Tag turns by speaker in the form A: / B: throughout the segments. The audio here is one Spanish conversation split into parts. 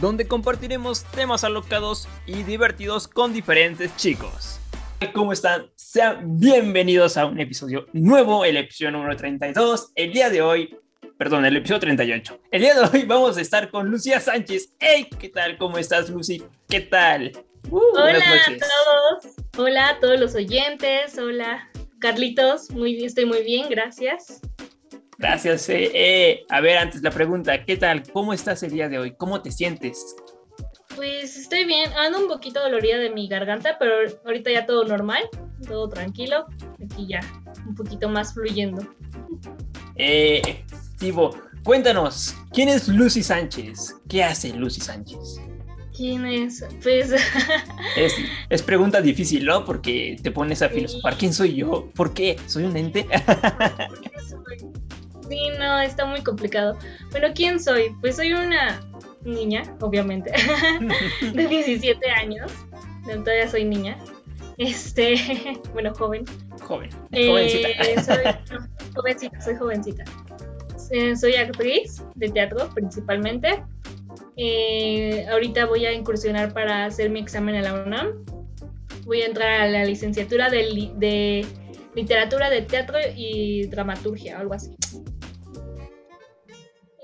A: donde compartiremos temas alocados y divertidos con diferentes chicos. ¿Cómo están? Sean bienvenidos a un episodio nuevo, el episodio número 32. El día de hoy, perdón, el episodio 38. El día de hoy vamos a estar con Lucía Sánchez. ¡Hey! ¿Qué tal? ¿Cómo estás, Lucy? ¿Qué tal?
B: Uh, hola a todos. Hola a todos los oyentes. Hola, Carlitos. Muy, estoy muy bien, gracias.
A: Gracias. Eh, eh, a ver, antes la pregunta, ¿qué tal? ¿Cómo estás el día de hoy? ¿Cómo te sientes?
B: Pues estoy bien, ando un poquito dolorida de mi garganta, pero ahorita ya todo normal, todo tranquilo, aquí ya un poquito más fluyendo.
A: Eh, Tibo, cuéntanos, ¿quién es Lucy Sánchez? ¿Qué hace Lucy Sánchez?
B: ¿Quién es? Pues...
A: es, es, pregunta difícil, ¿no? Porque te pones a filosofar, ¿quién soy yo? ¿Por qué? ¿Soy un ente?
B: sí, no, está muy complicado. Bueno, ¿quién soy? Pues soy una niña, obviamente, de 17 años. Todavía soy niña. Este, bueno, joven.
A: Joven. jovencita.
B: Eh, soy, jovencita, soy jovencita. Eh, soy actriz de teatro principalmente. Eh, ahorita voy a incursionar para hacer mi examen en la UNAM. Voy a entrar a la licenciatura de, de literatura de teatro y dramaturgia, algo así.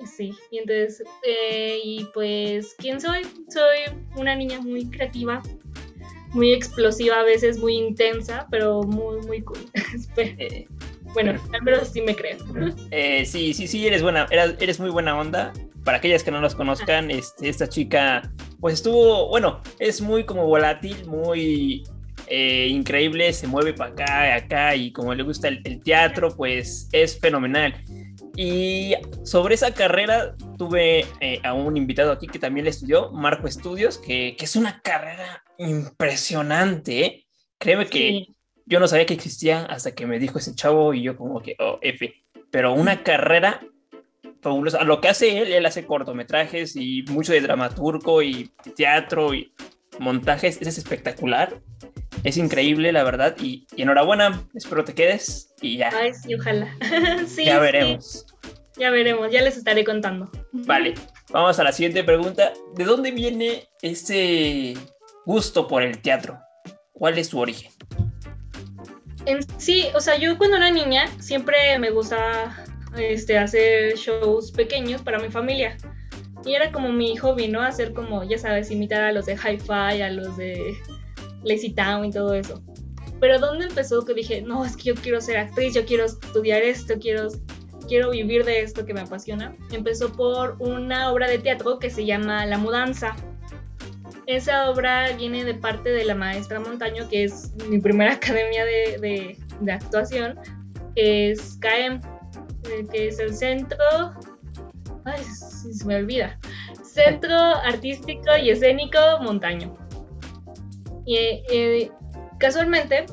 B: Sí, y entonces, eh, y pues, ¿quién soy? Soy una niña muy creativa, muy explosiva, a veces muy intensa, pero muy, muy cool. Eh, bueno, al menos sí me creo.
A: Eh, sí, sí, sí, eres buena, eres, muy buena onda. Para aquellas que no nos conozcan, este, esta chica, pues estuvo, bueno, es muy como volátil, muy increíble, se mueve para acá, y acá, y como le gusta el, el teatro, pues es fenomenal. Y sobre esa carrera tuve eh, a un invitado aquí que también le estudió, Marco Estudios, que, que es una carrera impresionante. ¿eh? Créeme que yo no sabía que existía hasta que me dijo ese chavo y yo como que, oh, F. Pero una carrera fabulosa. Lo que hace él, él hace cortometrajes y mucho de dramaturgo y teatro y montajes, es espectacular. Es increíble, la verdad. Y, enhorabuena, espero te quedes y ya.
B: Ay, sí, ojalá. sí,
A: ya veremos.
B: Ya veremos, ya les estaré contando.
A: Vale, vamos a la siguiente pregunta. ¿De dónde viene ese gusto por el teatro? ¿Cuál es su origen?
B: En sí, o sea, yo cuando era niña siempre me gustaba este, hacer shows pequeños para mi familia. Y era como mi hobby, ¿no? Hacer como, ya sabes, imitar a los de Hi-Fi, a los de Lazy Town y todo eso. Pero ¿dónde empezó que dije, no, es que yo quiero ser actriz, yo quiero estudiar esto, quiero, quiero vivir de esto que me apasiona? Empezó por una obra de teatro que se llama La Mudanza. Esa obra viene de parte de la maestra Montaño, que es mi primera academia de, de, de actuación, es CAEM, que es el Centro... Ay, se me olvida. Centro Artístico y Escénico Montaño. Y eh, casualmente,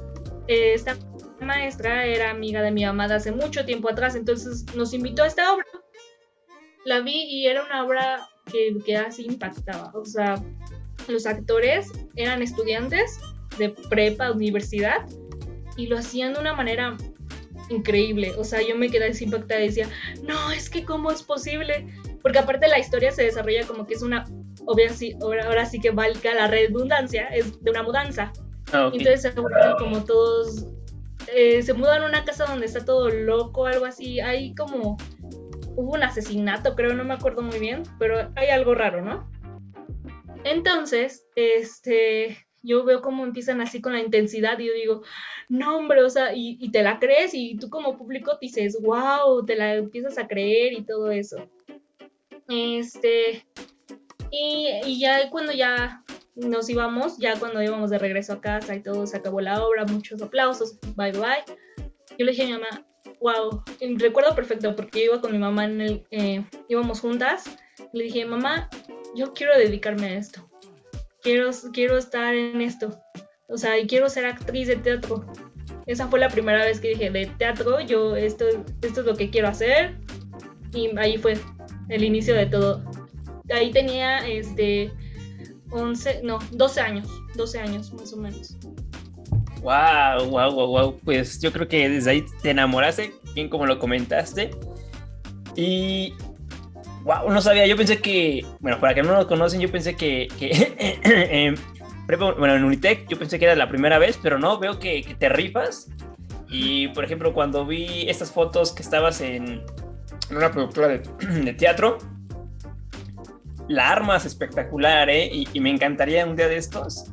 B: esta maestra era amiga de mi mamá de hace mucho tiempo atrás, entonces nos invitó a esta obra. La vi y era una obra que, que así impactaba. O sea, los actores eran estudiantes de prepa, universidad, y lo hacían de una manera increíble. O sea, yo me quedé así impactada y decía, no, es que cómo es posible. Porque aparte la historia se desarrolla como que es una obvio, sí, ahora, sí que valga la redundancia, es de una mudanza. Ah, Entonces se como todos, eh, se mudan a una casa donde está todo loco, algo así. Hay como, hubo un asesinato, creo, no me acuerdo muy bien, pero hay algo raro, ¿no? Entonces, este, yo veo cómo empiezan así con la intensidad y yo digo, no, hombre, o sea, y, y te la crees y tú como público dices, wow, te la empiezas a creer y todo eso. Este, y, ya cuando ya nos íbamos, ya cuando íbamos de regreso a casa y todo, se acabó la obra, muchos aplausos, bye bye. Yo le dije a mi mamá, wow, recuerdo perfecto porque iba con mi mamá en el, eh, íbamos juntas, le dije, mamá, yo quiero dedicarme a esto, quiero, quiero estar en esto. o sea, y quiero ser actriz de teatro. Esa fue la primera vez que dije, de teatro, yo esto, esto es lo que quiero hacer. Y ahí fue el inicio de todo. Ahí tenía este 11, no, 12 años, 12 años más o menos.
A: Wow, wow, wow, wow. Pues yo creo que desde ahí te enamoraste, bien como lo comentaste. Y wow, no sabía, yo pensé que, bueno, para que no lo conocen, yo pensé que, que bueno, en Unitec yo pensé que era la primera vez, pero no, veo que, te rifas. Y por ejemplo, cuando vi estas fotos que estabas en, una productora de, teatro, la armas espectacular, ¿eh? Y, me encantaría un día de estos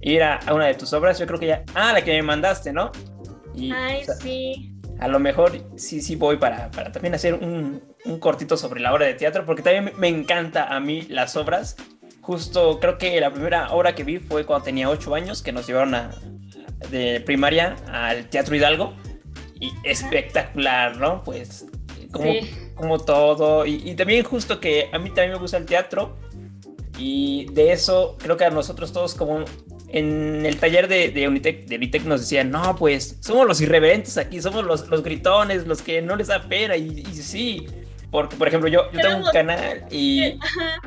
A: ir a, una de tus obras. Yo creo que ya. Ah, la que me mandaste, ¿no?
B: Y, Ay, sí.
A: A lo mejor sí, sí voy para, para también hacer un, un, cortito sobre la obra de teatro, porque también me encanta a mí las obras Justo creo que la primera obra que vi fue cuando tenía ocho años, que nos llevaron a, de primaria al Teatro Hidalgo. Y espectacular, ¿no? Pues como, como todo. Y, también justo que a mí también me gusta el teatro. Y de eso creo que a nosotros todos como en el taller de, de, Unitec, de Unitec nos decían, no, pues somos los irreverentes aquí, somos los, los gritones, los que no les da pena. Y, y sí, porque, por ejemplo, yo, yo tengo un canal y.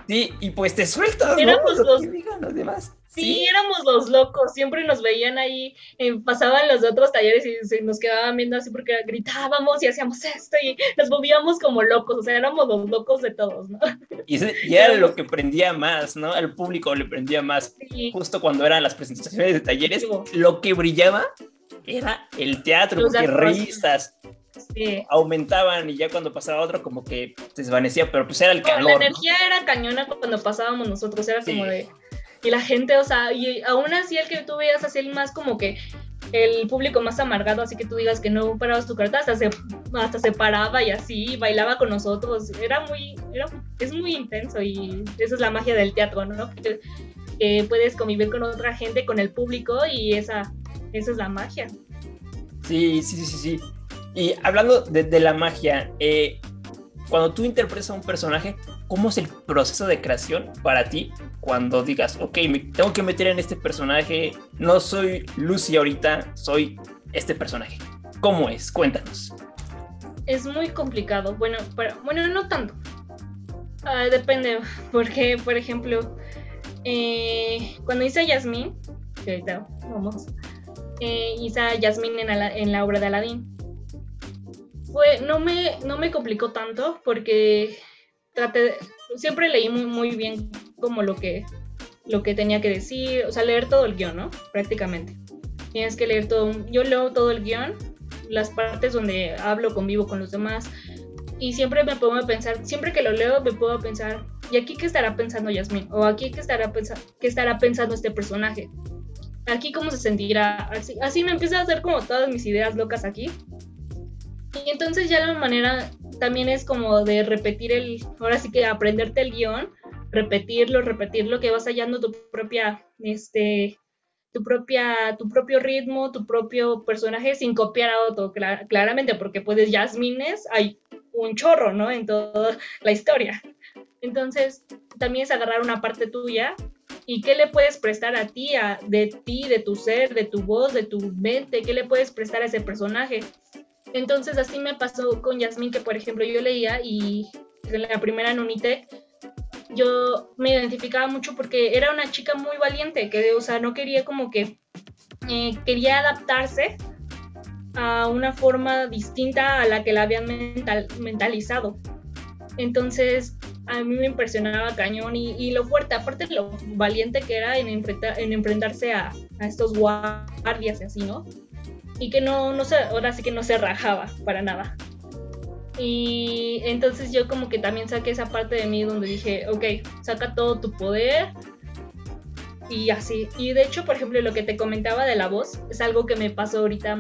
A: Sí, y pues te sueltas,
B: éramos ¿no? Los, los demás. Sí, éramos los locos, siempre nos veían ahí, eh, pasaban los otros talleres y se nos quedaban viendo así porque gritábamos y hacíamos esto y nos movíamos como locos, o sea, éramos los locos de todos, ¿no?
A: Y, era lo que prendía más, ¿no? Al público le prendía más. Justo cuando eran las presentaciones de talleres, lo que brillaba era el teatro, porque risas, aumentaban y ya cuando pasaba otro como que se desvanecía, pero pues era el calor.
B: la energía era cañona cuando pasábamos nosotros, era como de... Y la gente, o sea, y aún así el que tú veías así el más como que el público más amargado, así que tú digas que no parabas tu carta, hasta se, hasta se paraba y así, bailaba con nosotros, era muy, era, es muy intenso y esa es la magia del teatro, ¿no? Que, que puedes convivir con otra gente, con el público y esa, esa es la magia.
A: Sí, sí, sí, sí. Y hablando de, la magia, eh, cuando tú interpretas a un personaje, ¿cómo es el proceso de creación para ti cuando digas, ok, me tengo que meter en este personaje, no soy Lucy ahorita, soy este personaje? ¿Cómo es? Cuéntanos.
B: Es muy complicado, bueno, bueno, no tanto. Ah, depende, porque, por ejemplo, eh, cuando hice a Yasmín, vamos, eh, hice a Yasmín en, en la obra de Aladdin no me, no me complicó tanto porque traté, siempre leí muy, muy bien como lo que, lo que tenía que decir, o sea, leer todo el guion, ¿no? Prácticamente. Tienes que leer todo, yo leo todo el guion, las partes donde hablo, convivo con los demás, y siempre me pongo a pensar, siempre que lo leo me puedo pensar, ¿y aquí qué estará pensando Yasmin? ¿O aquí qué estará, qué estará pensando este personaje? ¿Aquí cómo se sentirá? Así, así me empieza a hacer como todas mis ideas locas aquí, y entonces ya la manera también es como de repetir el, ahora sí que aprenderte el guion, repetirlo, repetirlo, que vas hallando tu propia, este, tu propia, tu propio ritmo, tu propio personaje sin copiar a otro, claramente, porque puedes Jasmines, hay un chorro, ¿no? En toda la historia. Entonces, también es agarrar una parte tuya y qué le puedes prestar a ti, de ti, de tu ser, de tu voz, de tu mente, qué le puedes prestar a ese personaje. Entonces así me pasó con Yasmín, que por ejemplo yo leía y en la primera en yo me identificaba mucho porque era una chica muy valiente, que o sea, no quería como que, eh, quería adaptarse a una forma distinta a la que la habían mentalizado. Entonces, a mí me impresionaba cañón y, lo fuerte, aparte lo valiente que era en, en enfrentarse a, a, estos guardias y así, ¿no? Y que no, no se, ahora sí que no se rajaba para nada. Y entonces yo como que también saqué esa parte de mí donde dije, ok, saca todo tu poder y así. Y de hecho, por ejemplo, lo que te comentaba de la voz es algo que me pasó ahorita,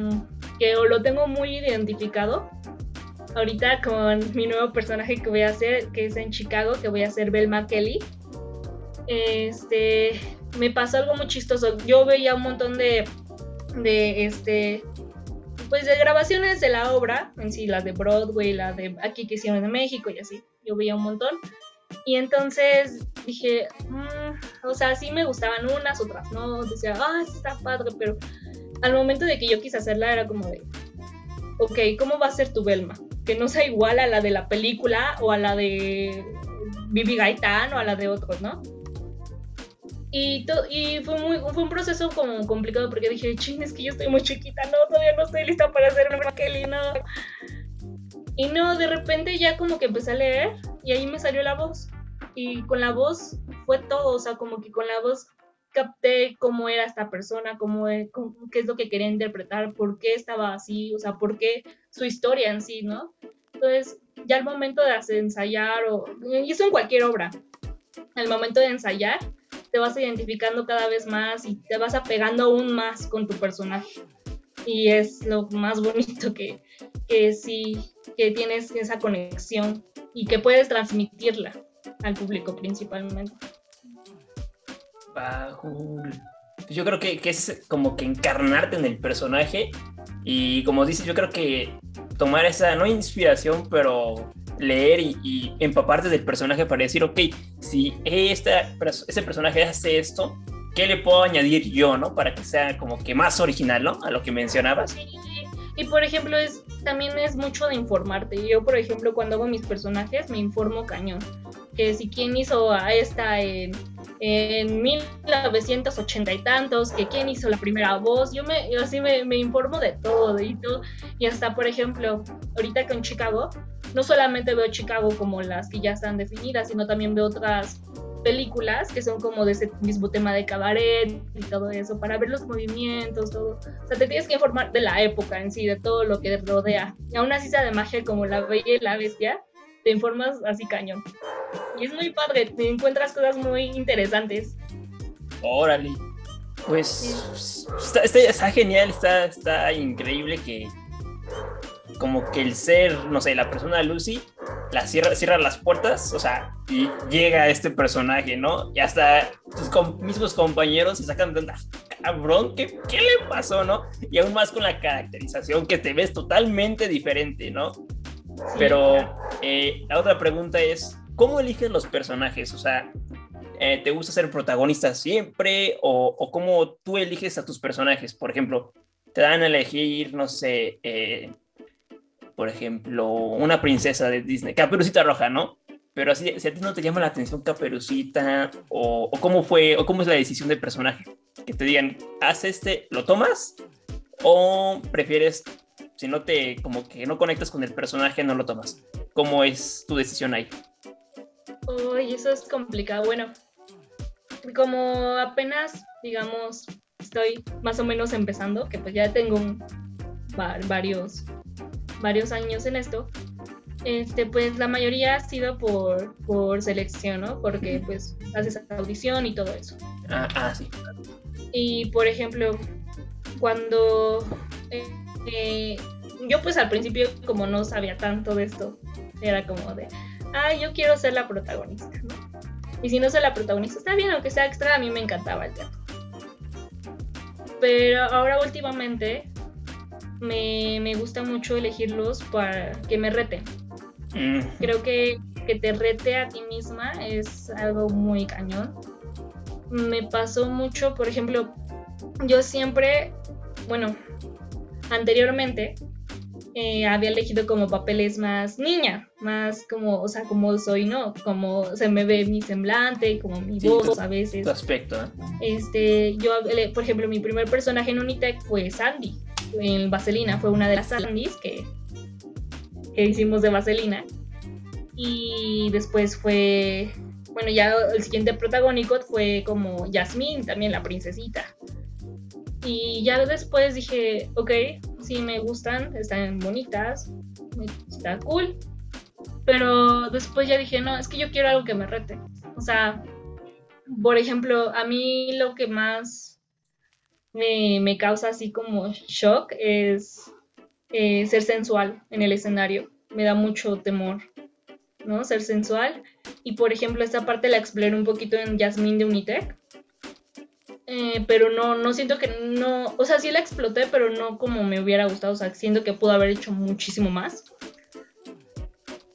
B: que lo tengo muy identificado. Ahorita con mi nuevo personaje que voy a hacer, que es en Chicago, que voy a hacer Belma Kelly. Este, me pasó algo muy chistoso. Yo veía un montón de de este pues de grabaciones de la obra, en sí, las de Broadway, la de aquí que hicieron en México y así, yo veía un montón. Y entonces dije, mm, o sea, sí me gustaban unas, otras no, decía, ah, está padre, pero al momento de que yo quise hacerla era como de, ok, ¿cómo va a ser tu Belma? Que no sea igual a la de la película o a la de Bibi Gaitán o a la de otros, ¿no? Y, y fue, muy, fue un proceso como complicado porque dije, ching, es que yo estoy muy chiquita, no, todavía no estoy lista para hacer una Kelly, no. Y no, de repente ya como que empecé a leer y ahí me salió la voz. Y con la voz fue todo, o sea, como que con la voz capté cómo era esta persona, cómo, qué es lo que quería interpretar, por qué estaba así, o sea, por qué su historia en sí, ¿no? Entonces, ya al momento de ensayar, o, y eso en cualquier obra, al momento de ensayar, te vas identificando cada vez más y te vas apegando aún más con tu personaje. Y es lo más bonito que, que sí, que tienes esa conexión y que puedes transmitirla al público principalmente.
A: Yo creo que, que, es como que encarnarte en el personaje y como dices, yo creo que tomar esa, no inspiración, pero leer y, empaparte del personaje para decir, ok, si esta, ese personaje hace esto, ¿qué le puedo añadir yo, no? Para que sea como que más original, ¿no? A lo que mencionabas.
B: Y por ejemplo, es, también es mucho de informarte. Yo, por ejemplo, cuando hago mis personajes, me informo cañón. Que si quién hizo a esta en, en 1980 y tantos, que quién hizo la primera voz, yo me así me, informo de todo y todo. Y hasta, por ejemplo, ahorita con Chicago, no solamente veo Chicago como las que ya están definidas, sino también veo otras películas que son como de ese mismo tema de cabaret y todo eso, para ver los movimientos, todo. O sea, te tienes que informar de la época en sí, de todo lo que rodea. Y aún así sea de magia como La Bella y la Bestia, te informas así cañón. Y es muy padre, te encuentras cosas muy interesantes.
A: Órale. Pues está, está, genial, está, está increíble que como que el ser, no sé, la persona Lucy, la cierra, cierra las puertas, o sea, y llega este personaje, ¿no? Y hasta tus mismos compañeros se sacan de onda, cabrón, ¿qué, ¿qué, le pasó, no? Y aún más con la caracterización que te ves totalmente diferente, ¿no? Pero eh, la otra pregunta es, ¿cómo eliges los personajes? O sea, eh, ¿te gusta ser protagonista siempre? O, o, cómo tú eliges a tus personajes? Por ejemplo, te dan a elegir, no sé, eh, por ejemplo, una princesa de Disney, Caperucita Roja, ¿no? Pero así, si a ti no te llama la atención Caperucita, o, cómo fue, o cómo es la decisión del personaje, que te digan, haz este, ¿lo tomas? O prefieres, si no te, como que no conectas con el personaje, no lo tomas. ¿Cómo es tu decisión ahí?
B: Uy, eso es complicado. Bueno, como apenas, digamos, estoy más o menos empezando, que pues ya tengo varios varios años en esto, este, pues la mayoría ha sido por, por selección, ¿no? Porque pues haces audición y todo eso.
A: Ah, ah sí.
B: Y por ejemplo, cuando eh, yo pues al principio como no sabía tanto de esto, era como de, ah, yo quiero ser la protagonista, ¿no? Y si no soy la protagonista, está bien, aunque sea extra, a mí me encantaba el teatro. Pero ahora últimamente me, gusta mucho elegirlos para que me reten. Creo que que te rete a ti misma es algo muy cañón. Me pasó mucho, por ejemplo, yo siempre, bueno, anteriormente eh, había elegido como papeles más niña, más como, o sea, como soy, ¿no? Como se me ve mi semblante, como mi voz a veces.
A: Tu aspecto, ¿eh?
B: Este, yo, por ejemplo, mi primer personaje en Unitec fue Sandy en Vaselina, fue una de las Sandys que, que hicimos de Vaselina. Y después fue, bueno, ya el siguiente protagónico fue como Yasmín, también la princesita. Y ya después dije, ok, sí me gustan, están bonitas, está cool. Pero después ya dije, no, es que yo quiero algo que me rete. O sea, por ejemplo, a mí lo que más me, causa así como shock es eh, ser sensual en el escenario. Me da mucho temor, ¿no? Ser sensual. Y por ejemplo, esta parte la exploré un poquito en Jasmine de Unitec. Eh, pero no, no siento que no, o sea, sí la exploté, pero no como me hubiera gustado, o sea, siento que pudo haber hecho muchísimo más.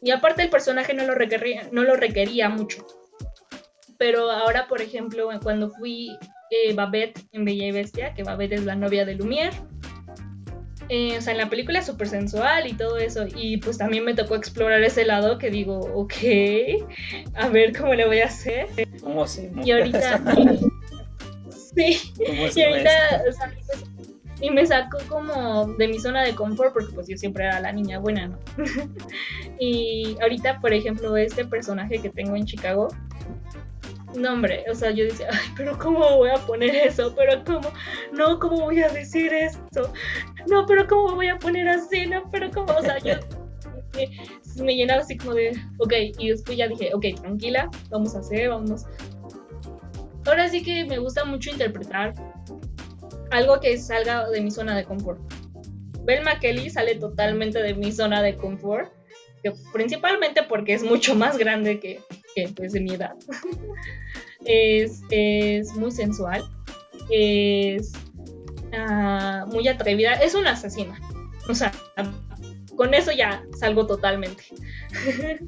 B: Y aparte el personaje no lo requería, no lo requería mucho. pero ahora, por ejemplo, cuando fui eh, Babette en Bella y Bestia, que Babette es la novia de Lumière, eh, o sea, en la película es súper sensual y todo eso. Y pues también me tocó explorar ese lado que digo, ok, a ver cómo le voy a hacer.
A: ¿Cómo se
B: Y ahorita. sí. Y ahorita, o sea, y me sacó como de mi zona de confort porque pues yo siempre era la niña buena, ¿no? y ahorita, por ejemplo, este personaje que tengo en Chicago, no, hombre, o sea, yo decía, ay, pero ¿cómo voy a poner eso? Pero ¿cómo? No, ¿cómo voy a decir esto? No, pero ¿cómo voy a poner así? No, pero ¿cómo? O sea, yo me, me llenaba así como de, ok, y después ya dije, ok, tranquila, vamos a hacer, vamos. Ahora sí que me gusta mucho interpretar algo que salga de mi zona de confort. Belma Kelly sale totalmente de mi zona de confort, principalmente porque es mucho más grande que, pues, de mi edad. es, es, muy sensual, es uh, muy atrevida, es una asesina. O sea, con eso ya salgo totalmente.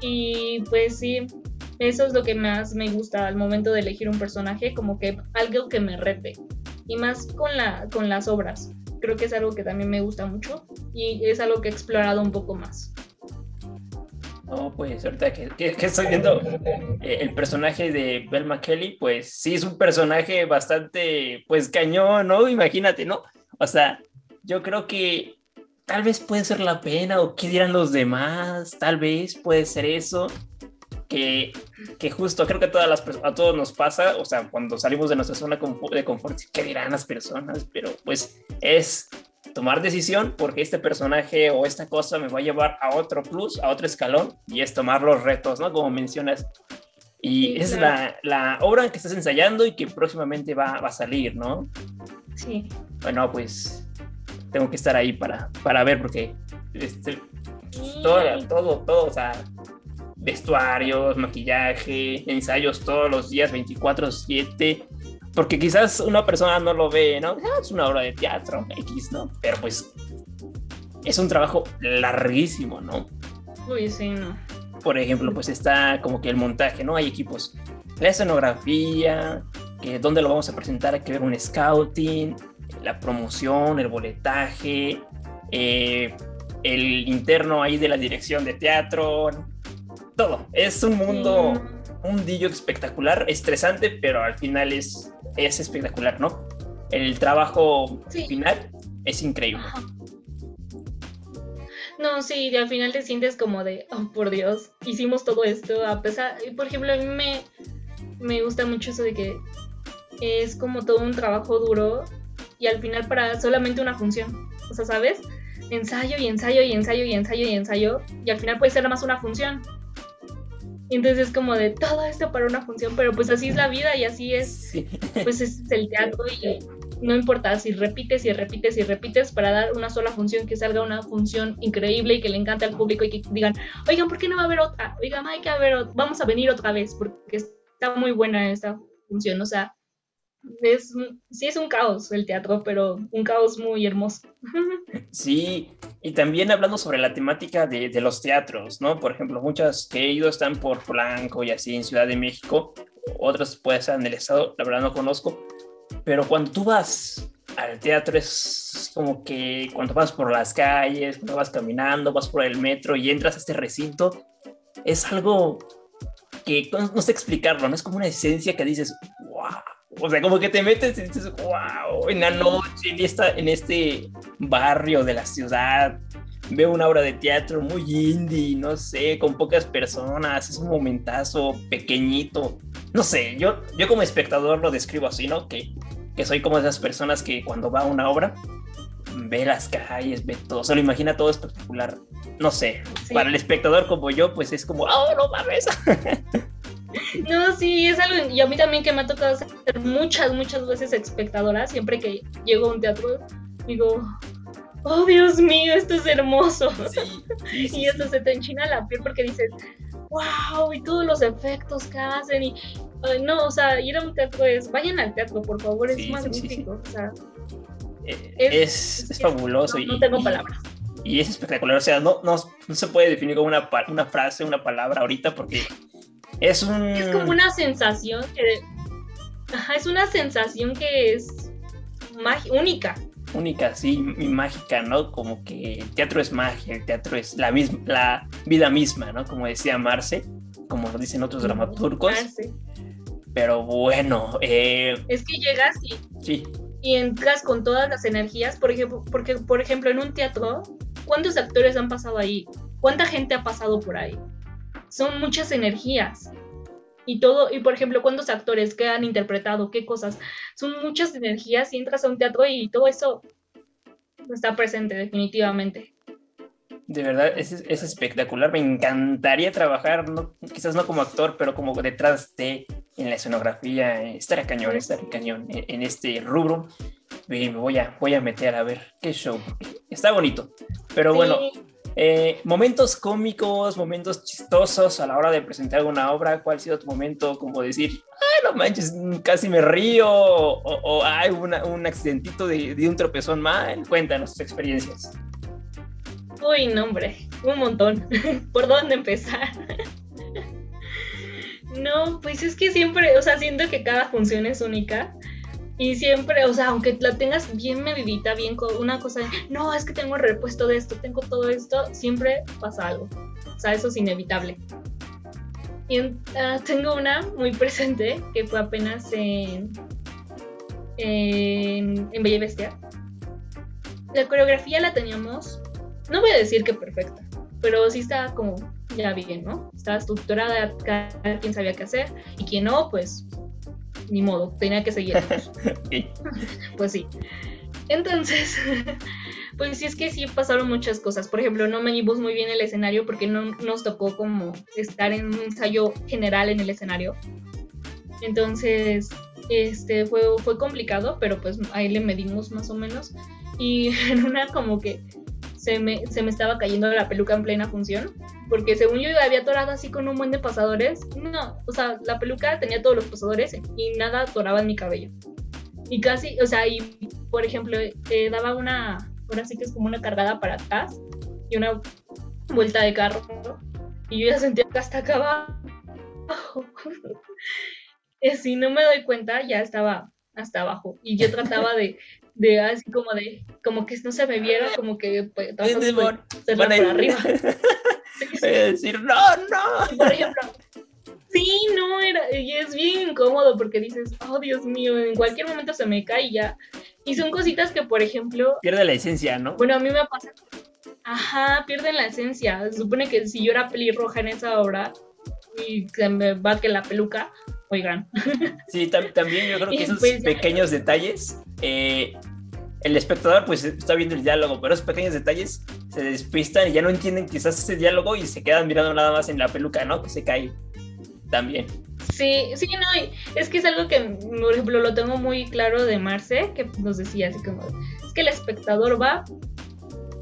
B: y pues sí, eso es lo que más me gusta al momento de elegir un personaje, como que algo que me rete y más con, la, con las obras. Creo que es algo que también me gusta mucho y es algo que he explorado un poco más.
A: No, pues ahorita que, estoy viendo eh, el personaje de Belma Kelly, pues sí es un personaje bastante, pues cañón, ¿no? Imagínate, ¿no? O sea, yo creo que tal vez puede ser la pena o qué dirán los demás, tal vez puede ser eso, que, que justo creo que a, todas las, a todos nos pasa, o sea, cuando salimos de nuestra zona de confort, ¿qué dirán las personas? Pero pues es tomar decisión porque este personaje o esta cosa me va a llevar a otro plus, a otro escalón, y es tomar los retos, ¿no? Como mencionas. Y es la, la, obra que estás ensayando y que próximamente va, va, a salir, ¿no?
B: Sí.
A: Bueno, pues tengo que estar ahí para, para ver porque este, todo, todo, todo, o sea, vestuarios, maquillaje, ensayos todos los días, 24/7, porque quizás una persona no lo ve, ¿no? Ah, es una obra de teatro, X, ¿no? Pero pues es un trabajo larguísimo, ¿no?
B: Uy, sí, no.
A: Por ejemplo, pues está como que el montaje, ¿no? Hay equipos, la escenografía, que dónde lo vamos a presentar, hay que ver un scouting, la promoción, el boletaje, eh, el interno ahí de la dirección de teatro, todo. Es un mundo, un dillo espectacular, estresante, pero al final es, es espectacular, ¿no? El trabajo final es increíble.
B: No, sí, al final te sientes como de, oh, por Dios, hicimos todo esto, a pesar, por ejemplo, a mí me, me gusta mucho eso de que es como todo un trabajo duro y al final para solamente una función, o sea, ¿sabes? Ensayo y ensayo y ensayo y ensayo y ensayo y al final puede ser nada más una función. Entonces es como de todo esto para una función, pero pues así es la vida y así es, pues es el teatro y no importa si repites y repites y repites para dar una sola función, que salga una función increíble y que le encante al público y que digan, oigan, ¿por qué no va a haber otra? Oigan, hay que haber, vamos a venir otra vez porque está muy buena esta función, o sea, es, sí es un caos el teatro, pero un caos muy hermoso.
A: Sí, y también hablando sobre la temática de, los teatros, ¿no? Por ejemplo, muchas que he ido están por Polanco y así en Ciudad de México, otras pueden estar en el estado, la verdad no conozco, pero cuando tú vas al teatro es como que cuando vas por las calles, cuando vas caminando, vas por el metro y entras a este recinto, es algo que no sé explicarlo, ¿no? Es como una esencia que dices, wow o sea, como que te metes y dices, wow, en la noche, en, esta, en este barrio de la ciudad, veo una obra de teatro muy indie, no sé, con pocas personas, es un momentazo pequeñito. No sé, yo, yo como espectador lo describo así, ¿no? Que, que soy como esas personas que cuando va a una obra, ve las calles, ve todo, se lo imagina todo espectacular. No sé, para el espectador como yo, pues es como, oh, no mames.
B: No, sí, es algo, y a mí también que me ha tocado ser muchas, muchas veces espectadora, siempre que llego a un teatro, digo, oh Dios mío, esto es hermoso. y esto se te enchina la piel porque dices, wow, y todos los efectos que hacen, y no, o sea, ir a un teatro es, vayan al teatro, por favor, es magnífico, o sea.
A: Eh, es, es, fabuloso.
B: no, tengo palabras.
A: Y es espectacular, o sea, no, no, no se puede definir como una, una frase, una palabra ahorita, porque Es un...
B: Es como una sensación que... Ajá, es una sensación que es única.
A: Única, sí, y mágica, ¿no? Como que el teatro es magia, el teatro es la, misma, la vida misma, ¿no? Como decía Marce, como dicen otros dramaturgos. Marce. Pero bueno. Eh,
B: es que llegas y, y entras con todas las energías. Por ejemplo, porque, por ejemplo, en un teatro, ¿cuántos actores han pasado ahí? ¿Cuánta gente ha pasado por ahí? Son muchas energías. Y todo, y por ejemplo, ¿cuántos actores que han interpretado? ¿Qué cosas? Son muchas energías y entras a un teatro y todo eso está presente definitivamente.
A: De verdad, es, es espectacular. Me encantaría trabajar, quizás no como actor, pero como detrás de, en la escenografía, estar a cañón, estar a cañón en, este rubro. Y me voy a, voy a meter a ver qué show. Está bonito. Pero bueno, eh, momentos cómicos, momentos chistosos a la hora de presentar alguna obra. ¿Cuál ha sido tu momento? Como decir, ay, no manches, casi me río. O, hay un accidentito de, de un tropezón mal. Cuéntanos tus experiencias.
B: Uy, no, hombre, un montón. ¿Por dónde empezar? no, pues es que siempre, o sea, siento que cada función es única. Y siempre, o sea, aunque la tengas bien medidita, bien con una cosa de, no, es que tengo repuesto de esto, tengo todo esto, siempre pasa algo. O sea, eso es inevitable. Y ah, tengo una muy presente que fue apenas en, en, en Bella Bestia. La coreografía la teníamos no voy a decir que perfecta, pero sí está como ya bien, ¿no? Estaba estructurada, cada quien sabía qué hacer y quien no, pues ni modo, tenía que seguir. pues sí. Entonces, pues sí es que sí pasaron muchas cosas. Por ejemplo, no medimos muy bien el escenario porque no nos tocó como estar en un ensayo general en el escenario. Entonces, este fue, fue complicado, pero pues ahí le medimos más o menos. Y en una como que se me, se me estaba cayendo la peluca en plena función, porque según yo había atorado así con un buen de pasadores, no, o sea, la peluca tenía todos los pasadores y nada atoraba en mi cabello. Y casi, o sea, y por ejemplo, eh, daba una, ahora sí que es como una cargada para atrás y una vuelta de carro, y yo ya sentía que hasta acá abajo. si no me doy cuenta, ya estaba hasta abajo. Y yo trataba de, de así como de, como que no se me viera, como que pues, por, por arriba.
A: decir, no, no.
B: por ejemplo, sí, no, era, y es bien incómodo porque dices, oh Dios mío, en cualquier momento se me cae ya. Y son cositas que, por ejemplo...
A: Pierde la esencia, ¿no?
B: Bueno, a mí me pasa... Ajá, pierden la esencia. Se supone que si yo era pelirroja en esa obra y se me va que la peluca, oigan.
A: Sí, también yo creo que esos pues, pequeños detalles, eh, el espectador pues está viendo el diálogo, pero esos pequeños detalles se despistan y ya no entienden quizás ese diálogo y se quedan mirando nada más en la peluca, ¿no? Que se cae también.
B: Sí, sí, no, es que es algo que, por ejemplo, lo tengo muy claro de Marce, que nos decía así como, es que el espectador va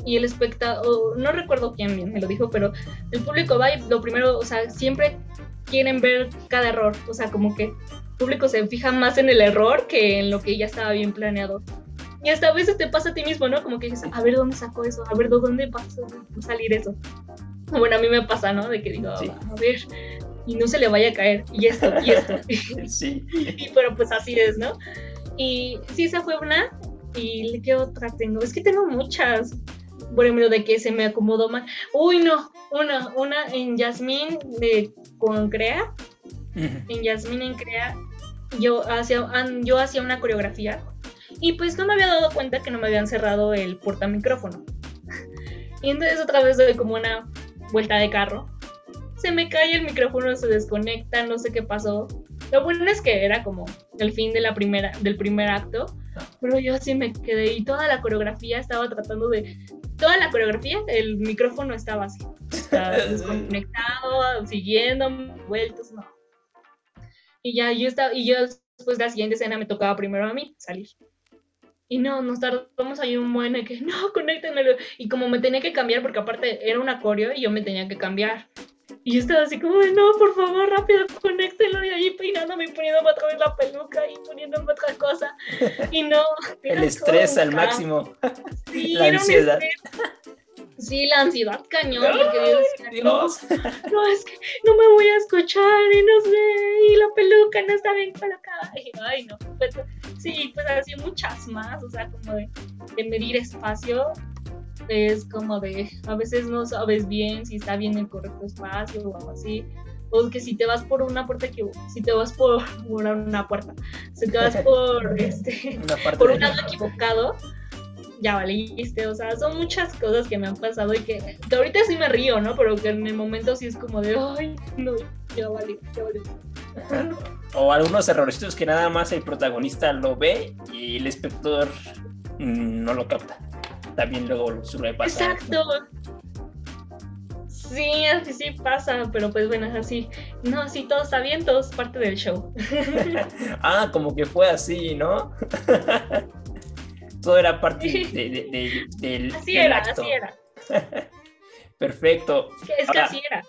B: y el espectador, no recuerdo quién me lo dijo, pero el público va y lo primero, o sea, siempre quieren ver cada error, o sea, como que público se fija más en el error que en lo que ya estaba bien planeado. Y hasta a veces te pasa a ti mismo, ¿no? Como que dices, a ver dónde sacó eso, a ver dónde va a salir eso. Bueno, a mí me pasa, ¿no? De que digo, a ver, y no se le vaya a caer, y esto, y esto.
A: sí.
B: Y pero pues así es, ¿no? Y sí, esa fue una, y ¿qué otra tengo? Es que tengo muchas por ejemplo, de que se me acomodó mal. Uy, no, una, una en Yasmín de, con Crea. En Yasmín en Crea, yo hacía, yo hacía una coreografía y pues no me había dado cuenta que no me habían cerrado el portamicrófono. y entonces otra vez doy como una vuelta de carro. Se me cae el micrófono, se desconecta, no sé qué pasó. Lo bueno es que era como el fin de la primera, del primer acto, pero yo así me quedé y toda la coreografía estaba tratando de toda la coreografía, el micrófono estaba así, desconectado, siguiendo, vueltos, no. Y ya yo estaba, y yo después de la siguiente escena me tocaba primero a mí salir. Y no, nos tardamos ahí un buen que no, conéctenmelo. Y como me tenía que cambiar, porque aparte era un acorio y yo me tenía que cambiar. Y yo estaba así como, no, por favor, rápido, conéctelo. Y ahí peinándome y poniéndome otra vez la peluca y poniéndome otra cosa. Y no.
A: El estrés al máximo. Sí, la ansiedad.
B: Sí, la ansiedad cañón, porque Dios, no, es que no me voy a escuchar y no sé, y la peluca no está bien colocada. Y, ay, no, pues, sí, pues así muchas más, o sea, como de, de medir espacio, es como de, a veces no sabes bien si está bien el correcto espacio o algo así. O que si te vas por una puerta que si te vas por, una puerta, si te vas por este por un lado equivocado, ya valiste, o sea, son muchas cosas que me han pasado y que, ahorita sí me río, ¿no? Pero que en el momento sí es como de, ay, no, ya vale, ya vale.
A: O algunos errorcitos que nada más el protagonista lo ve y el espectador mm, no lo capta. También luego suele pasar.
B: Exacto. Sí, así sí pasa, pero pues bueno, es así. No, sí, todo está bien, todo es parte del show.
A: ah, como que fue así, ¿no? todo era parte de, del,
B: así era, Así era.
A: Perfecto.
B: Es que, así era.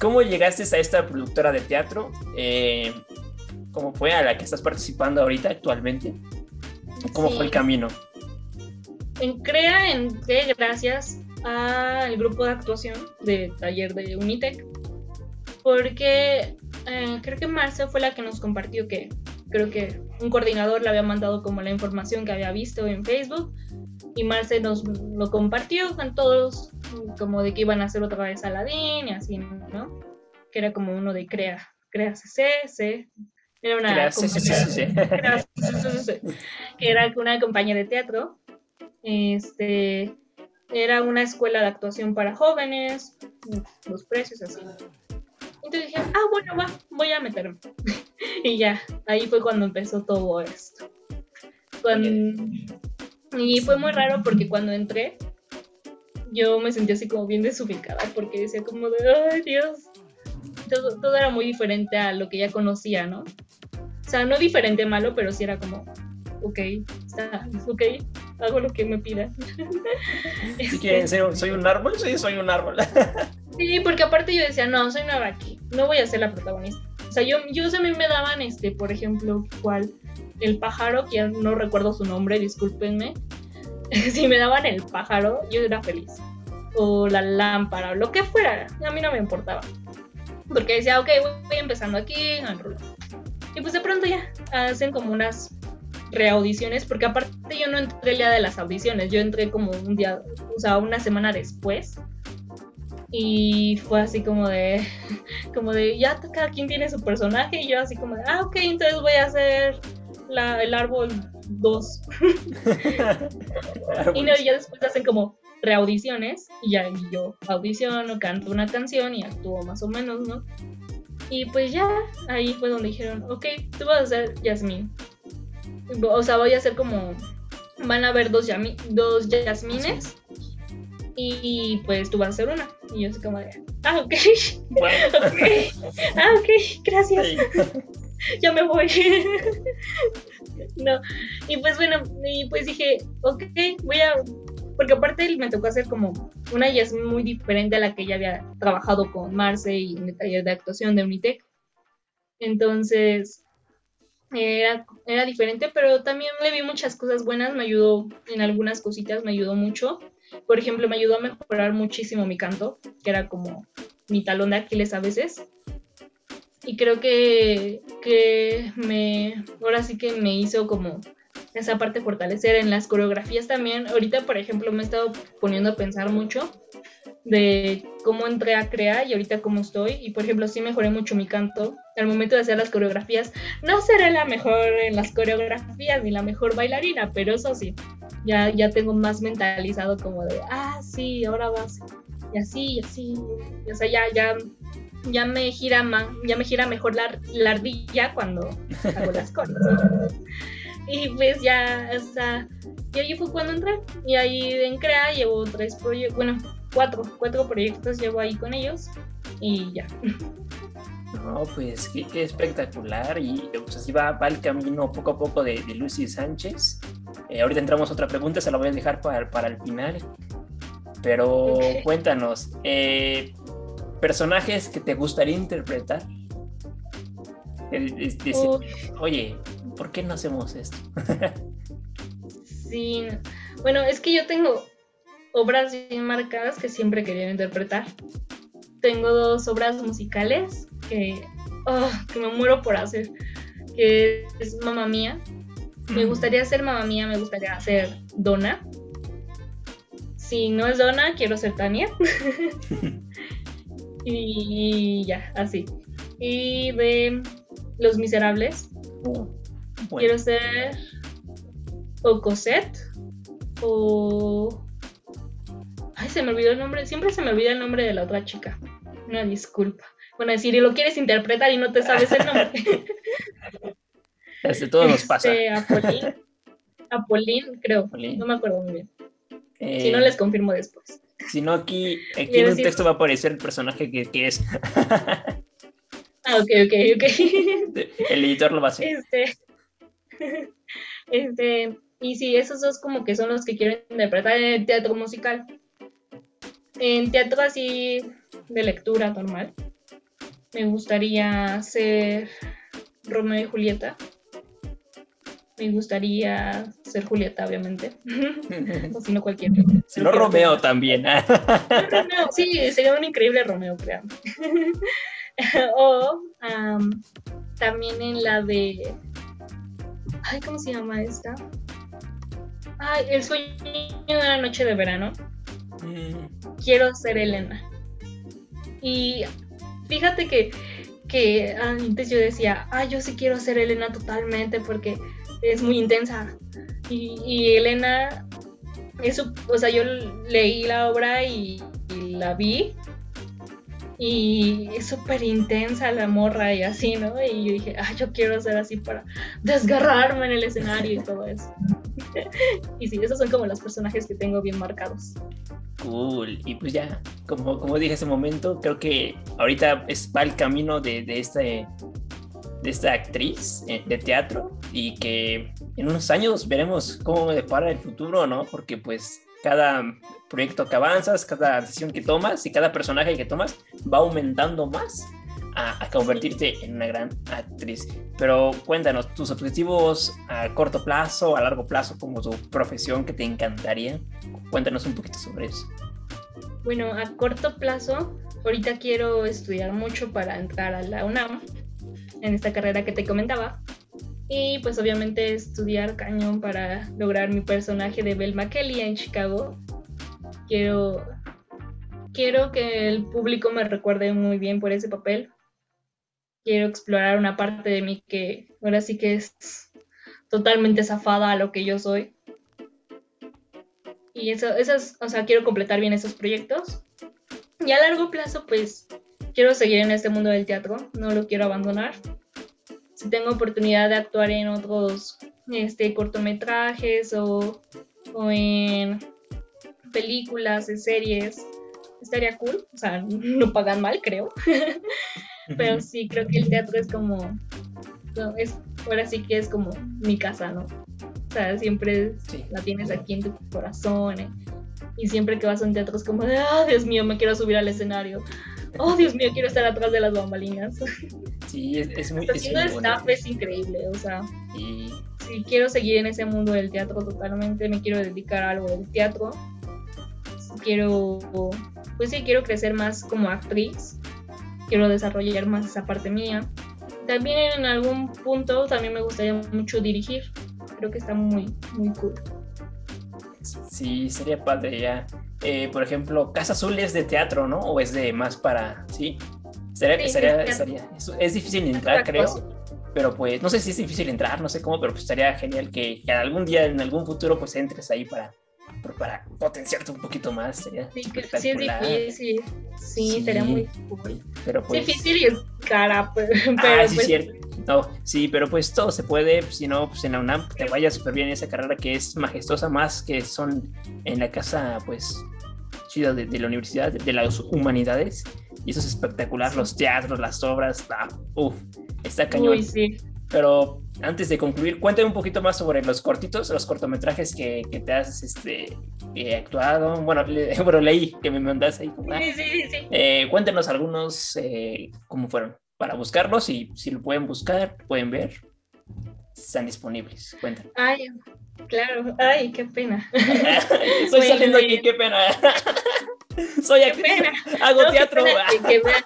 A: ¿Cómo llegaste a esta productora de teatro? Eh, ¿Cómo fue a la que estás participando ahorita actualmente? ¿Cómo fue el camino?
B: En CREA entré gracias al grupo de actuación de taller de Unitec, porque eh, creo que Marce fue la que nos compartió que creo que un coordinador le había mandado como la información que había visto en Facebook y Marce nos lo compartió con todos como de que iban a hacer otra vez Aladdin y así, ¿no? Que era como uno de Crea, Crea CC, Era una que era una compañía de teatro. Este, era una escuela de actuación para jóvenes, los precios así. Entonces dije, ah, bueno, va, voy a meterme. y ya, ahí fue cuando empezó todo esto. Y fue muy raro porque cuando entré, yo me sentí así como bien desubicada porque decía como de, ay Dios, todo, todo era muy diferente a lo que ya conocía, ¿no? O sea, no diferente malo, pero sí era como, ok, está, ok, hago lo que me pida.
A: ¿Sí quieren soy un árbol? Sí, soy un árbol.
B: sí, porque aparte yo decía, no, soy nueva aquí, no voy a ser la protagonista. O sea, yo, yo a mí me daban, este, por ejemplo, cuál, el pájaro, que ya no recuerdo su nombre, discúlpenme. si me daban el pájaro, yo era feliz. O la lámpara, o lo que fuera, a mí no me importaba. Porque decía, ok, voy empezando aquí, Y pues de pronto ya hacen como unas reaudiciones, porque aparte yo no entré el día de las audiciones, yo entré como un día, o sea, una semana después. Y fue así como de, como de, ya cada quien tiene su personaje y yo así como de, ah, ok, entonces voy a hacer la, el árbol 2. y no, ya después hacen como reaudiciones y ya yo audiciono, canto una canción y actúo más o menos, ¿no? Y pues ya, ahí fue donde dijeron, ok, tú vas a ser Yasmín o sea, voy a hacer como, van a haber dos, dos Yasmines y pues tú vas a hacer una. Y yo así como de, ah, ok, ah, ok, gracias, ya me voy. no, y pues bueno, y pues dije, ok, voy a, porque aparte me tocó hacer como una Yasmin muy diferente a la que ya había trabajado con Marce y en el taller de actuación de Unitec. Entonces, era, era diferente, pero también le vi muchas cosas buenas, me ayudó en algunas cositas, me ayudó mucho. Por ejemplo, me ayudó a mejorar muchísimo mi canto, que era como mi talón de Aquiles a veces. Y creo que, que me, ahora sí que me hizo como esa parte fortalecer en las coreografías también. Ahorita, por ejemplo, me he estado poniendo a pensar mucho de cómo entré a crear y ahorita cómo estoy. Y por ejemplo, sí mejoré mucho mi canto. Al momento de hacer las coreografías, no seré la mejor en las coreografías ni la mejor bailarina, pero eso sí, ya, ya tengo más mentalizado como de, ah, sí, ahora vas. Y así, y así. o sea, ya, ya, ya me gira ya me gira mejor la, la ardilla cuando hago las cosas. y pues ya, o y ahí fue cuando entré. Y ahí en CREA llevo tres proyectos, bueno, cuatro, cuatro proyectos llevo ahí con ellos y ya.
A: No, pues qué, espectacular y pues así va, va, el camino poco a poco de, Lucy Sánchez. Eh, ahorita entramos a otra pregunta, se la voy a dejar para, para el final. Pero cuéntanos, eh, personajes que te gustaría interpretar. oye, ¿por qué no hacemos esto?
B: sí, bueno, es que yo tengo obras bien marcadas que siempre quería interpretar. Tengo dos obras musicales que, oh, que me muero por hacer, que es Mamá Mía. Me gustaría ser Mamá Mía, me gustaría ser Donna. Si no es Donna, quiero ser Tania. y ya, así. Y de Los Miserables, quiero ser o Cosette o Ay, se me olvidó el nombre. Siempre se me olvida el nombre de la otra chica. Una disculpa. Bueno, decir, y lo quieres interpretar y no te sabes el nombre.
A: Desde todo nos pasa.
B: Este, Apolín. Apolín, creo. No me acuerdo muy bien. si no, eh, les confirmo después.
A: Si no, aquí, aquí en un texto va a aparecer el personaje que, que es.
B: ah, ok, ok, ok.
A: el editor lo va a hacer.
B: Este, este, y sí, esos dos como que son los que quiero interpretar en el teatro musical. En teatro así de lectura normal, me gustaría ser Romeo y Julieta. Me gustaría ser Julieta, obviamente. o si no, cualquier.
A: Si no, Romeo también.
B: Romeo, sí, sería un increíble Romeo, creo. o también en la de. Ay, ¿cómo se llama esta? Ay, El sueño de una noche de verano. Quiero ser Elena. Y fíjate que, que antes yo decía, ah, yo sí quiero ser Elena totalmente porque es muy intensa. Y, Elena, eso, o sea, yo leí la obra y, la vi y es súper intensa la morra y así, ¿no? Y yo dije, ah, yo quiero ser así para desgarrarme en el escenario y todo eso. y sí, esos son como los personajes que tengo bien marcados.
A: Cool. Y pues ya, como, como dije hace momento, creo que ahorita va el camino de, de, este, de esta actriz eh, de teatro y que en unos años veremos cómo depara el futuro, ¿no? Porque pues cada proyecto que avanzas, cada decisión que tomas y cada personaje que tomas va aumentando más a, convertirte en una gran actriz. Pero cuéntanos, tus objetivos a corto plazo, a largo plazo, como tu profesión que te encantaría. Cuéntanos un poquito sobre eso.
B: Bueno, a corto plazo, ahorita quiero estudiar mucho para entrar a la UNAM, en esta carrera que te comentaba. Y pues obviamente estudiar cañón para lograr mi personaje de Belma Kelly en Chicago. Quiero, quiero que el público me recuerde muy bien por ese papel quiero explorar una parte de mí que ahora sí que es totalmente zafada a lo que yo soy. Y eso, esas, o sea, quiero completar bien esos proyectos. Y a largo plazo, pues, quiero seguir en este mundo del teatro, no lo quiero abandonar. Si tengo oportunidad de actuar en otros este, cortometrajes o, o en películas, en series, estaría cool. O sea, no pagan mal, creo. pero sí creo que el teatro es como, es, ahora sí que es como mi casa, ¿no? O sea, siempre la tienes aquí en tu corazón eh, y siempre que vas a un teatro es como de, oh, Dios mío, me quiero subir al escenario. Oh, Dios mío, quiero estar atrás de las bambalinas.
A: Sí, es, es muy...
B: Haciendo el staff es increíble, o sea... Y... Sí, quiero seguir en ese mundo del teatro totalmente, me quiero dedicar a algo del teatro. Quiero, pues sí, quiero crecer más como actriz quiero desarrollar más esa parte mía. También en algún punto también me gustaría mucho dirigir. Creo que está muy, muy cool.
A: Sí, sería padre ya. Eh, por ejemplo, Casa Azul es de teatro, ¿no? ¿O es de más para... Sí, sería, sería, es, difícil entrar, creo. Pero pues, no sé si es difícil entrar, no sé cómo, pero pues estaría genial que, que algún día, en algún futuro, pues entres ahí para, para potenciarte un poquito más. Sería
B: sí, sí es difícil. Sí, sería muy cool.
A: Pero pues,
B: difícil y es cara, pues, pero,
A: ah, sí, pues cierto. No, sí, pero pues todo se puede, si no, pues en la UNAM te vaya súper bien esa carrera que es majestuosa, más que son en la casa, pues, chida de, la Universidad de las Humanidades. Y eso es espectacular, los teatros, las obras, ah, uff, está cañón. Uy, sí. Pero antes de concluir, cuéntame un poquito más sobre los cortitos, los cortometrajes que, que te has este, eh, actuado. Bueno, bueno, leí que me mandaste ahí.
B: Sí, sí, sí.
A: Eh, cuéntanos algunos, eh, cómo fueron, para buscarlos y si lo pueden buscar, pueden ver. están disponibles. Cuéntame.
B: Ay, claro. Ay, qué pena.
A: Estoy saliendo aquí, qué pena. Soy
B: qué pena.
A: Hago teatro.
B: Que, vean,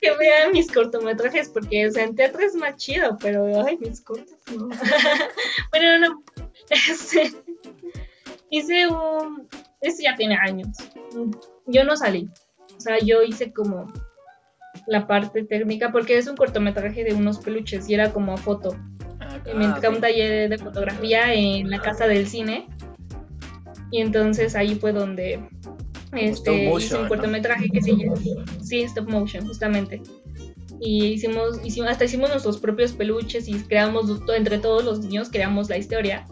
B: que, vean, mis cortometrajes, porque o sea, en teatro es más chido, pero ay, mis cortos no. bueno, no. Este, hice un. Este ya tiene años. Yo no salí. O sea, yo hice como la parte técnica, porque es un cortometraje de unos peluches y era como a foto. Ah, me ah, un taller de fotografía en la casa del cine. Y entonces ahí fue donde este, hice un cortometraje que se llama sí, stop motion, justamente. Y hicimos, hicimos, hasta hicimos nuestros propios peluches y creamos, entre todos los niños, creamos la historia.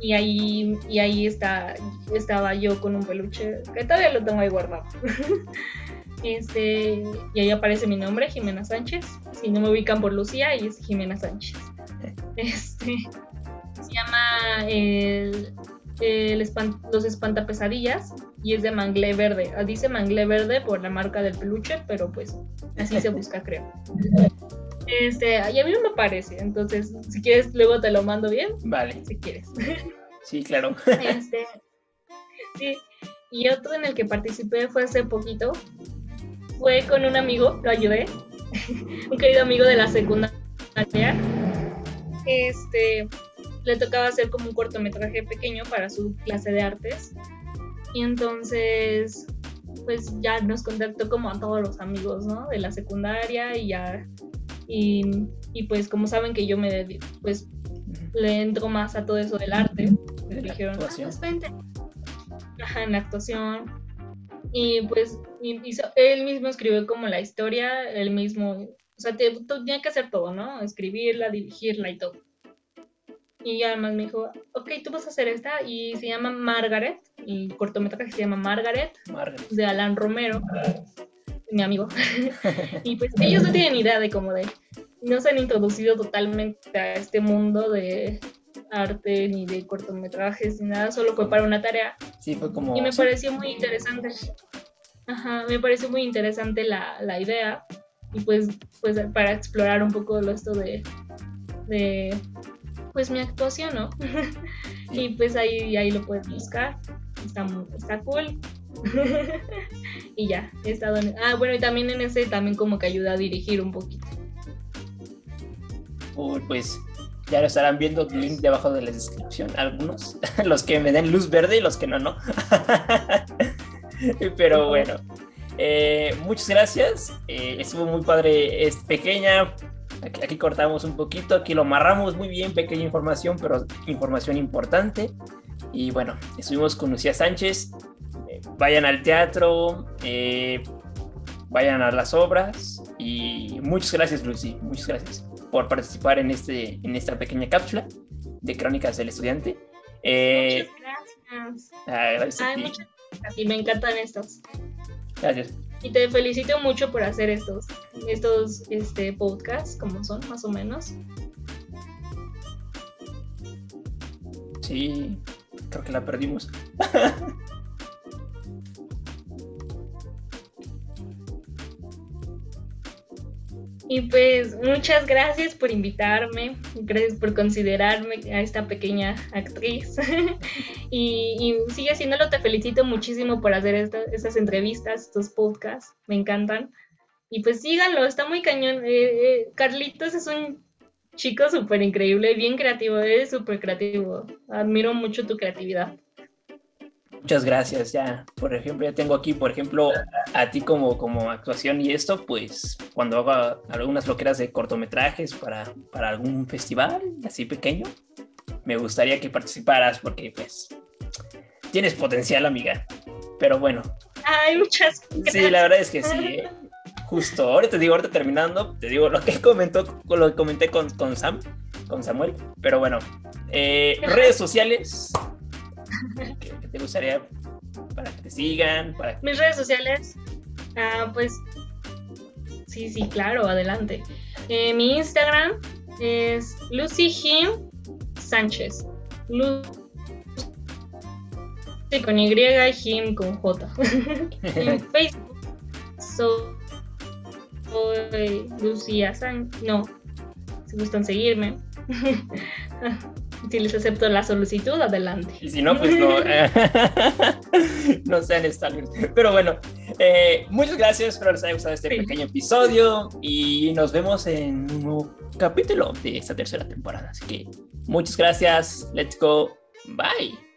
B: Y ahí, y ahí está, estaba yo con un peluche que todavía lo tengo ahí guardado. Este, y ahí aparece mi nombre, Jimena Sánchez. Si no me ubican por Lucía, y es Jimena Sánchez. Este, se llama el, Los Espantapesadillas y es de manglé verde. Ah, dice manglé verde por la marca del peluche, pero pues así se busca, creo. Este, y a mí no me parece, entonces si quieres luego te lo mando bien.
A: Vale.
B: Si quieres.
A: Sí, claro.
B: Este, sí. Y otro en el que participé fue hace poquito, fue con un amigo, lo ayudé, un querido amigo de la secundaria. Este, le tocaba hacer como un cortometraje pequeño para su clase de artes. Y entonces, pues ya nos contactó como a todos los amigos, ¿no? De la secundaria y ya. Y, y pues como saben que yo me, pues, le entro más a todo eso del arte, me dijeron, ah, pues Ajá, en la actuación y pues él mismo escribió como la historia, él mismo, o sea, tenía que hacer todo, ¿no? Escribirla, dirigirla y todo. Y además me dijo, ok, tú vas a hacer esta y se llama Margaret, y cortometraje se llama Margaret, de Alan Romero, mi amigo. y pues ellos no tienen idea de cómo de, no se han introducido totalmente a este mundo de arte ni de cortometrajes ni nada, solo fue para una tarea.
A: Sí, fue como...
B: Y me pareció muy interesante. Ajá, me pareció muy interesante la, la idea y pues, pues para explorar un poco esto de, de pues mi actuación, ¿no? y pues ahí, ahí lo puedes buscar, está, está cool. y ya, he estado en... Ah, bueno, y también en ese también como que ayuda a dirigir un poquito.
A: pues ya lo estarán viendo el link debajo de la descripción. Algunos, los que me den luz verde y los que no, no. Pero bueno, eh, muchas gracias. Eh, estuvo muy padre, es pequeña. Aquí, cortamos un poquito, aquí lo amarramos muy bien, pequeña información, pero información importante. Y bueno, estuvimos con Lucía Sánchez. Eh, vayan al teatro, vayan a las obras. Y muchas gracias, Lucy. Muchas gracias por participar en, este, en esta pequeña cápsula de Crónicas del Estudiante.
B: Eh, muchas gracias. Ah, gracias a ti. me encantan estos.
A: Gracias.
B: Y te felicito mucho por hacer estos, estos este, podcasts, como son, más o menos.
A: Sí, creo que la perdimos.
B: Y pues muchas gracias por invitarme, gracias por considerarme a esta pequeña actriz. y, sigue haciéndolo, te felicito muchísimo por hacer estas entrevistas, estos podcasts, me encantan. Y pues síganlo, está muy cañón. Eh, eh, Carlitos es un chico súper increíble, bien creativo, es súper creativo. Admiro mucho tu creatividad.
A: Muchas gracias, ya. Por ejemplo, ya tengo aquí, por ejemplo, a ti como, como actuación y esto, pues cuando haga algunas loqueras de cortometrajes para, para algún festival así pequeño, me gustaría que participaras porque pues tienes potencial, amiga. Pero bueno.
B: Ay, muchas
A: gracias. Sí, la verdad es que sí. ¿eh? Justo, ahora te digo, ahorita terminando, te digo lo que comentó, lo que comenté con, con Sam, con Samuel. Pero bueno, eh, redes sociales, ¿Qué, te gustaría para que te sigan? Para...
B: Mis redes sociales, ah, pues sí, sí, claro, adelante. Eh, mi Instagram es Lucy Jim Sánchez. Lucy con Y, Jim con J. en Facebook soy Lucía Sánchez. No, si gustan seguirme. si les acepto la solicitud, adelante.
A: Y si no, pues no. no sean stalkers. Pero bueno, eh, muchas gracias. Espero les haya gustado este pequeño episodio. Y nos vemos en un nuevo capítulo de esta tercera temporada. Así que muchas gracias. Let's go. Bye.